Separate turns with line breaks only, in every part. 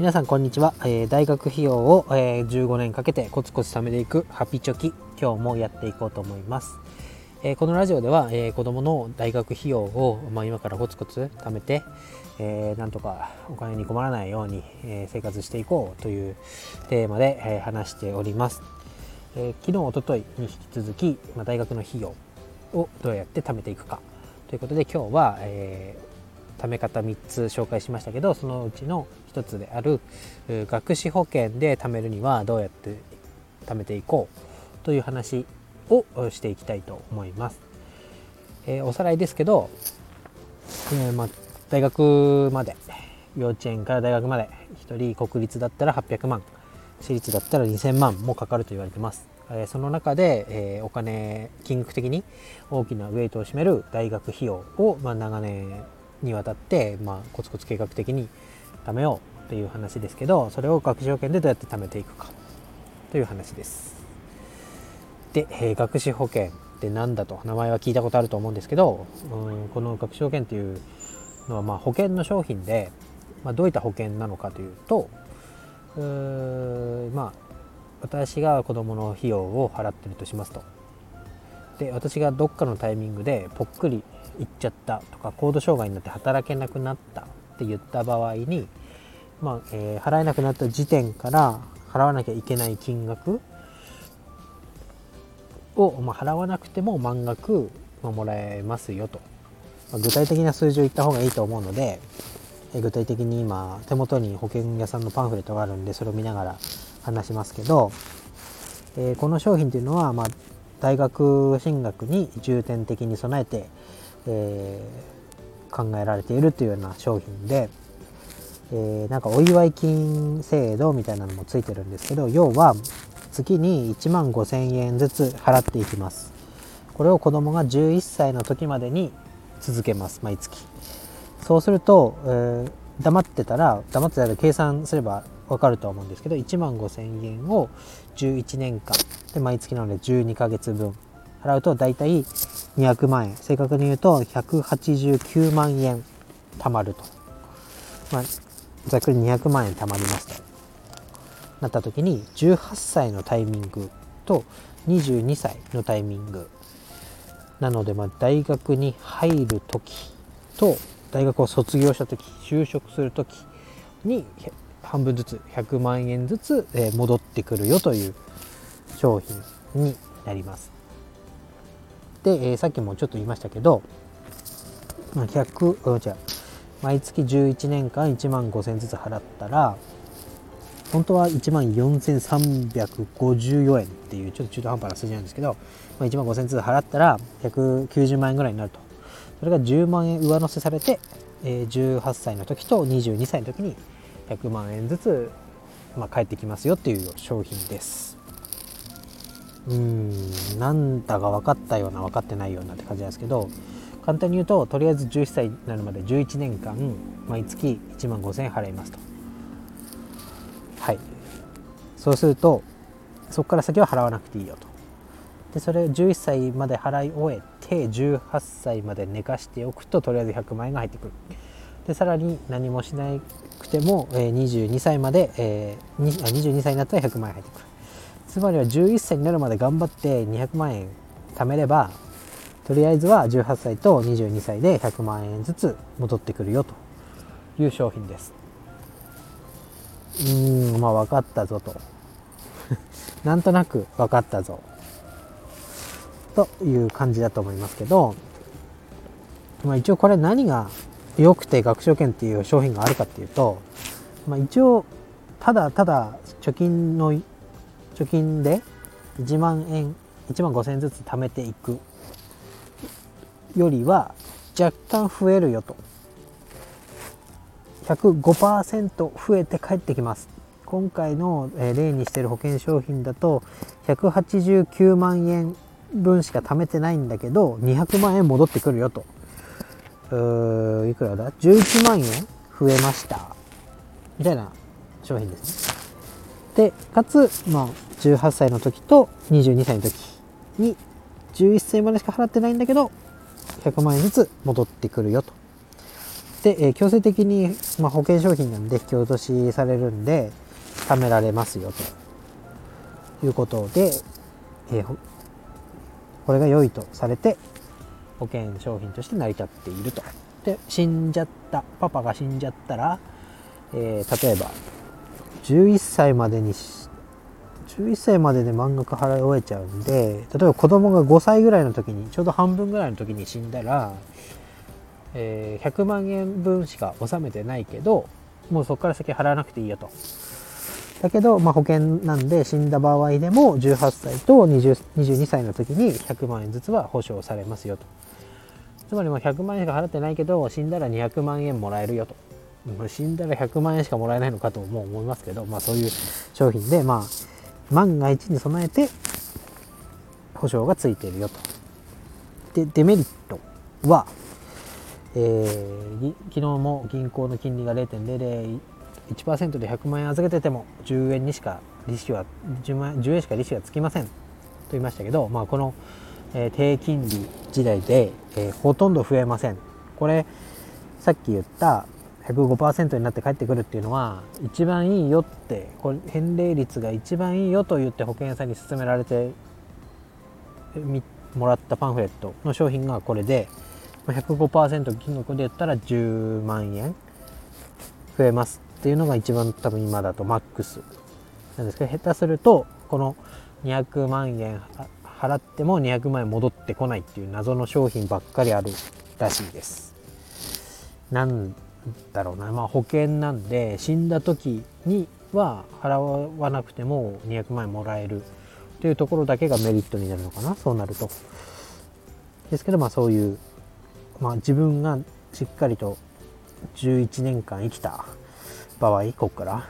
皆さんこんにちは、えー、大学費用を、えー、15年かけてコツコツ貯めていくハピチョキ。今日もやっていこうと思います、えー、このラジオでは、え子供の大学費用を、まあ、今からコツコツ貯めて、えなんとかお金に困らないように、え生活していこうというテーマで、え話しております、え昨日おとといに引き続き、まあ、大学の費用をどうやって貯めていくかということで今日は、えー貯め方3つ紹介しましたけどそのうちの1つである学資保険で貯めるにはどうやって貯めていこうという話をしていきたいと思います。えー、おさらいですけど、えー、ま、大学まで幼稚園から大学まで1人国立だったら800万私立だったら2000万もかかると言われてます。えその中で、えお金金額的に大きなウェイトを占める大学費用を、まあ、長年にわたって、まあ、コツコツ計画的に貯めようという話ですけどそれを学資保険でどうやって貯めていくかという話です。で、えー、学資保険って何だと名前は聞いたことあると思うんですけどうんこの学資保険っていうのはまあ保険の商品で、まあ、どういった保険なのかというとうまあ私が子どもの費用を払ってるとしますとで私がどっかのタイミングでぽっくり行っちゃったとか高度障害になって働けなくなったって言った場合に、まあえー、払えなくなった時点から払わなきゃいけない金額を、まあ、払わなくても満額、まあ、もらえますよと、まあ、具体的な数字を言った方がいいと思うので、えー、具体的に今手元に保険屋さんのパンフレットがあるんでそれを見ながら話しますけど、えー、この商品というのは、まあ、大学進学に重点的に備えて、えー、考えられているというような商品で、えー、なんかお祝い金制度みたいなのもついてるんですけど要は月に1万5000円ずつ払っていきます。これを子供が11歳の時までに続けます毎月。そうすると、えー、黙ってたら黙ってたら計算すれば分かると思うんですけど1万5000円を11年間で毎月なので12ヶ月分払うと大体200万円。正確に言うと189万円貯まると、まあ、ざっくり200万円貯まりますとなった時に18歳のタイミングと22歳のタイミング。なのでま大学に入る時と大学を卒業した時就職する時に半分ずつ100万円ずつ戻ってくるよという商品になります。で、えー、さっきもちょっと言いましたけど100、違う。毎月11年間1万5000ずつ払ったら本当は1万4354円っていうちょっと中途半端な数字なんですけど、まあ、1万5000ずつ払ったら190万円ぐらいになると。それが10万円上乗せされて、えー、18歳の時と22歳の時に100万円ずつ、まあ、返ってきますよっていう商品です。うんなんだか分かったような分かってないようなって感じなんですけど簡単に言うととりあえず11歳になるまで11年間毎月1万5000円払いますと。はい。そうするとそこから先は払わなくていいよと。でそれを11歳まで払い終えて18歳まで寝かしておくととりあえず100万円が入ってくる。でさらに何もしなくても、えー、22歳まで、えー、22歳になったら100万円入ってくる。つまりは11歳になるまで頑張って200万円貯めればとりあえずは18歳と22歳で100万円ずつ戻ってくるよという商品です。うーんまあ分かったぞと。なんとなく分かったぞ。という感じだと思いますけど、まあ、一応これ何が良くて学習券っていう商品があるかっていうと、まあ、一応ただただ貯金の貯金で1万円1万5000円ずつ貯めていくよりは若干増えるよと。105%増えて帰ってきます。今回の例にしてる保険商品だと189万円分しか貯めてないんだけど200万円戻ってくるよと。ういくらだ？11万円増えました。みたいな商品ですね。でかつまあ18歳の時と22歳の時に11歳までしか払ってないんだけど100万円ずつ戻ってくるよとで、えー、強制的に、まあ、保険商品なんで引き落としされるんで貯められますよということで、えー、これが良いとされて保険商品として成り立っていると。で死んじゃったパパが死んじゃったら、えー、例えば11歳までに11歳までで満額払い終えちゃうんで例えば子供が5歳ぐらいの時にちょうど半分ぐらいの時に死んだら、えー、100万円分しか納めてないけどもうそこから先払わなくていいよと。だけど、まあ、保険なんで死んだ場合でも18歳と20 22歳の時に100万円ずつは保証されますよと。つまりもう100万円しか払ってないけど死んだら200万円もらえるよと。死んだら100万円しかもらえないのかとも思いますけど、まあ、そういう商品で、まあ、万が一に備えて保証がついているよと。でデメリットは、えー、昨日も銀行の金利が0.001%で100万円預けてても10円にしか利子は 10, 万10円しか利子がつきませんと言いましたけど、まあ、この、えー、低金利時代で、えー、ほとんど増えません。これさっき言った105%になって帰ってくるっていうのは一番いいよってこれ返礼率が一番いいよと言って保険屋さんに勧められてもらったパンフレットの商品がこれで105%金額で言ったら10万円増えますっていうのが一番多分今だとマックスなんですけど下手するとこの200万円払っても200万円戻ってこないっていう謎の商品ばっかりあるらしいです。なんだろうな、まあ、保険なんで死んだ時には払わなくても200万円もらえるというところだけがメリットになるのかな。そうなると。ですけどまあそういう、まあ、自分がしっかりと11年間生きた場合ここから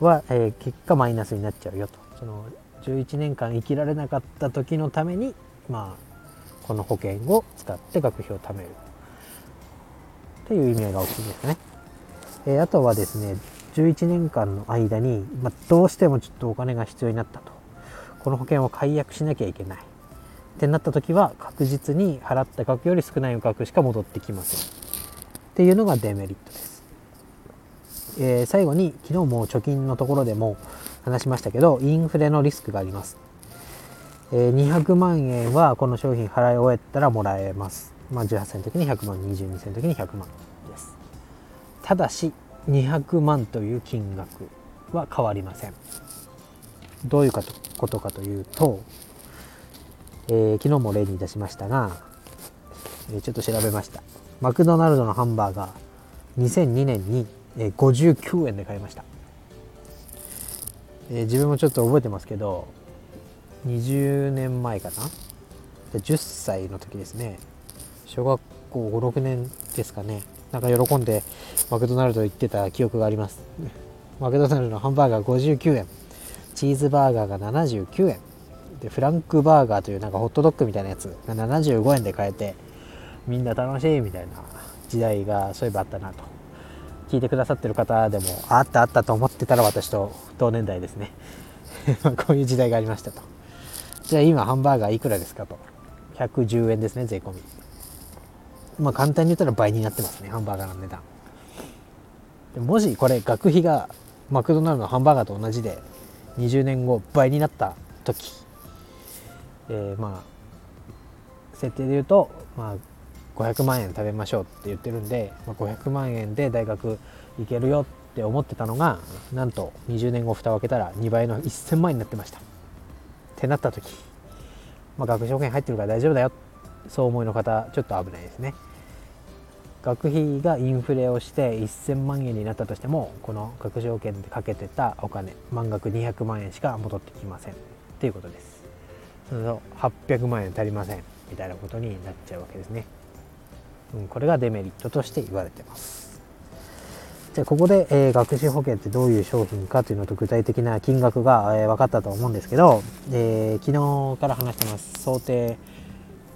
は、えー、結果マイナスになっちゃうよと。その11年間生きられなかった時のためにまあこの保険を使って学費を貯める。という意味合いが大きいですね。え、あとはですね、11年間の間に、ま、どうしてもちょっとお金が必要になったと。この保険を解約しなきゃいけない。ってなった時は確実に払った額より少ない額しか戻ってきません。っていうのがデメリットです。えー、最後に昨日も貯金のところでも話しましたけどインフレのリスクがあります、えー、200万円はこの商品払い終えたらもらえますまあ、18歳の時に100万22歳の時に100万です。ただし200万という金額は変わりません。どういうことかというと、えー、昨日も例に出しましたが、えー、ちょっと調べました。マクドナルドのハンバーガー2002年に、えー、59円で買いました、えー、自分もちょっと覚えてますけど20年前かな？10歳の時ですね。小学校56年ですかね。なんか喜んでマクドナルド行ってた記憶があります。マクドナルドのハンバーガー59円。チーズバーガーが79円。でフランクバーガーというなんかホットドッグみたいなやつが75円で買えてみんな楽しいみたいな時代がそういえばあったなと聞いてくださってる方でもあったあったと思ってたら私と同年代ですね。こういう時代がありましたと。じゃあ今ハンバーガーいくらですかと。110円ですね税込み。まあ簡単に言ったら倍になってますねハンバーガーの値段。もしこれ学費がマクドナルドのハンバーガーと同じで20年後倍になった時、えー、まあ設定で言うと、まあ、500万円食べましょうって言ってるんで、まあ、500万円で大学行けるよって思ってたのがなんと20年後蓋を開けたら2倍の1000万円になってました。ってなった時、まあ、学資保険入ってるから大丈夫だよそう思いの方ちょっと危ないですね。学費がインフレをして1000万円になったとしてもこの学資保険でかけてたお金満額200万円しか戻ってきません。っていうことです。その800万円足りません。みたいなことになっちゃうわけですね、うん、これがデメリットとして言われてます。じゃあここで、えー、学資保険ってどういう商品かというのと具体的な金額が、えー、分かったと思うんですけど、えー、昨日から話してます。想定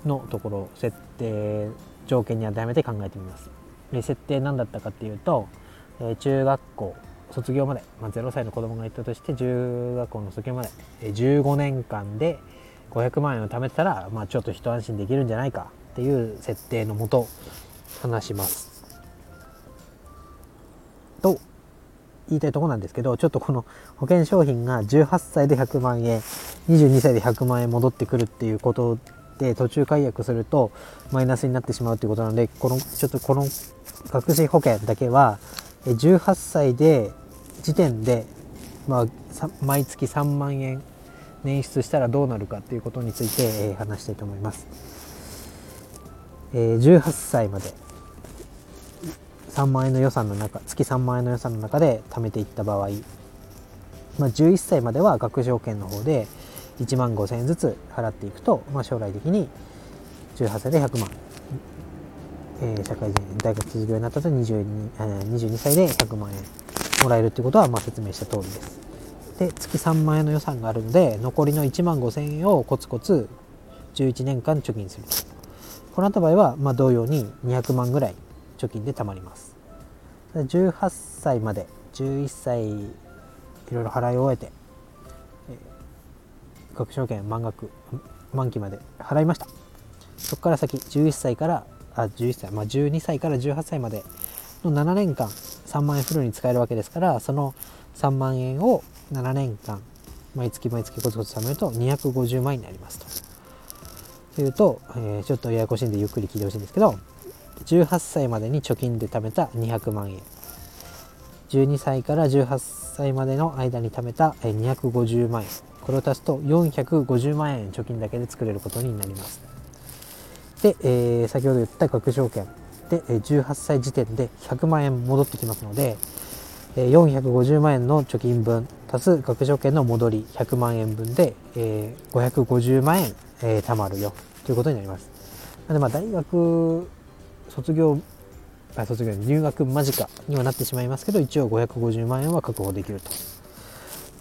のところ設定条件に当てはめて考えてみます。で設定何だったかっていうと、え中学校卒業まで、まあ、0歳の子供がいたとして中学校の卒業まで、え15年間で500万円を貯めたら、まあ、ちょっと一安心できるんじゃないかっていう設定のもと話します。と言いたいとこなんですけどちょっとこの保険商品が18歳で100万円22歳で100万円戻ってくるっていうことで途中解約するとマイナスになってしまうということなのでこのちょっとこの学資保険だけは18歳で時点で、まあ、毎月3万円捻出したらどうなるかっていうことについて、え話したいと思います。え18歳まで3万円の予算の中月3万円の予算の中で貯めていった場合、まあ、11歳までは学資保険の方で1万5000円ずつ払っていくと、まあ、将来的に18歳で100万、えー、社会人大学卒業になったと 22, 22歳で100万円もらえるっていうことはまあ説明した通りです。で月3万円の予算があるので残りの1万5000円をコツコツ11年間貯金すると。この後場合はまあ同様に200万ぐらい貯金で貯まります。18歳まで11歳いろいろ払い終えて、学証券満額満期まで払いました。そこから先11歳からあ11歳まあ12歳から18歳までの7年間3万円フルに使えるわけですからその3万円を7年間毎月毎月コツコツ貯めると250万円になりますと。というと、えー、ちょっとややこしいんでゆっくり聞いてほしいんですけど18歳までに貯金で貯めた200万円。12歳から18歳までの間に貯めた250万円。これを足すと450万円貯金だけで作れることになりますで、えー、先ほど言った学証券で18歳時点で100万円戻ってきますので450万円の貯金分足す学証券の戻り100万円分で550万円貯まるよということになります。なのでまあ大学卒業あ卒業入学間近にはなってしまいますけど一応550万円は確保できると。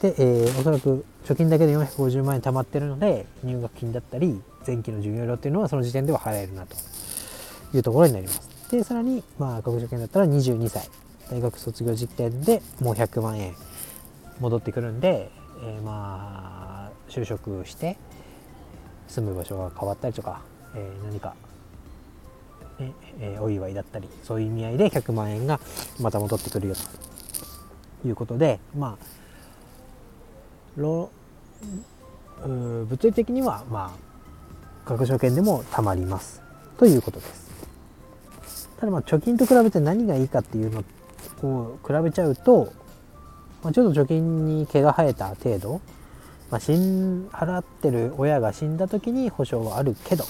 で、えー、おそらく貯金だけで450万円貯まってるので入学金だったり前期の授業料っていうのはその時点では払えるなというところになります。でさらにまあ学助券だったら22歳大学卒業時点でもう100万円戻ってくるんで、えー、まあ就職して住む場所が変わったりとか、えー、何か、ねえー、お祝いだったりそういう意味合いで100万円がまた戻ってくるよということでまあ物理的にはまあ学証券でもたまりますということですただまあ貯金と比べて何がいいかっていうのを比べちゃうと、まあ、ちょっと貯金に毛が生えた程度まあ、死ん払ってる親が死んだ時に保証はあるけど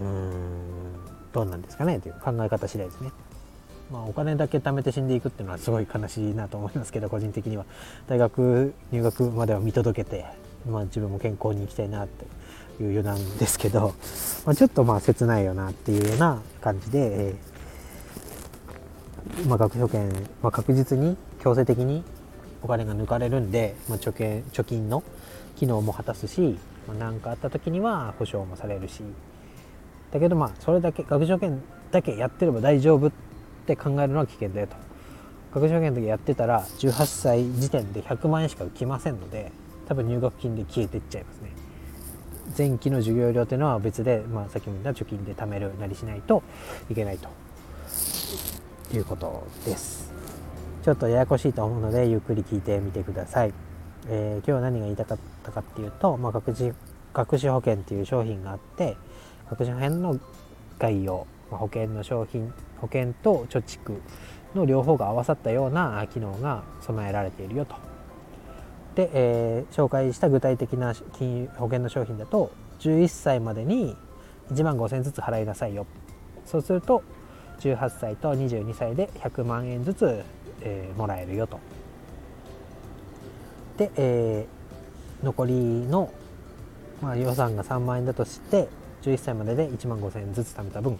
うーんどうなんですかねという考え方次第ですね。まあ、お金だけ貯めて死んでいくっていうのはすごい悲しいなと思いますけど個人的には。大学入学までは見届けて、まあ、自分も健康に行きたいなっていう余談ですけど、まあ、ちょっとまあ切ないよなっていうような感じで、えー、まあ、学証券、まあ、確実に強制的にお金が抜かれるんで、まあ、貯金貯金の機能も果たすし何、まあ、かあった時には保証もされるし。だけどまあそれだけ学助券だけやってれば大丈夫ってって考えるのは危険だよと。学助券だけやってたら18歳時点で100万円しか浮きませんので多分入学金で消えていっちゃいますね。前期の授業料というのは別で、まあ、さっきも言った貯金で貯めるなりしないといけないということです。ちょっとややこしいと思うのでゆっくり聞いてみてください。えー、今日は何が言いたかったかっていうと、まあ、学資学資保険っていう商品があって学資保険の概要、保険の商品保険と貯蓄の両方が合わさったような機能が備えられているよと。で、えー、紹介した具体的な金保険の商品だと11歳までに1万5000円ずつ払いなさいよそうすると18歳と22歳で100万円ずつえー、もらえるよと。で、えー、残りの、まあ、予算が3万円だとして11歳までで1万5000円ずつ貯めた分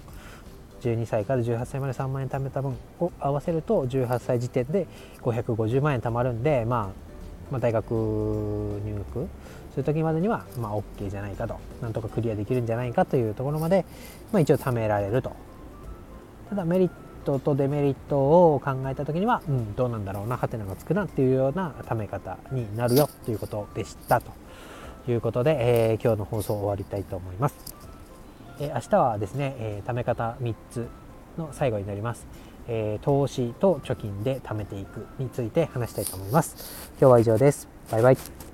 12歳から18歳まで3万円貯めた分を合わせると18歳時点で550万円貯まるんで、まあ、まあ大学入学する時までにはまあ OK じゃないかと。なんとかクリアできるんじゃないかというところまで、まあ、一応貯められると。ただメリットとデメリットを考えた時には、うん、どうなんだろうなハテナがつくなっていうようなため方になるよということでしたということで、えー、今日の放送を終わりたいと思います、えー、明日はですね、えー、ため方3つの最後になります、えー、投資と貯金で貯めていくについて話したいと思います。今日は以上です。バイバイ。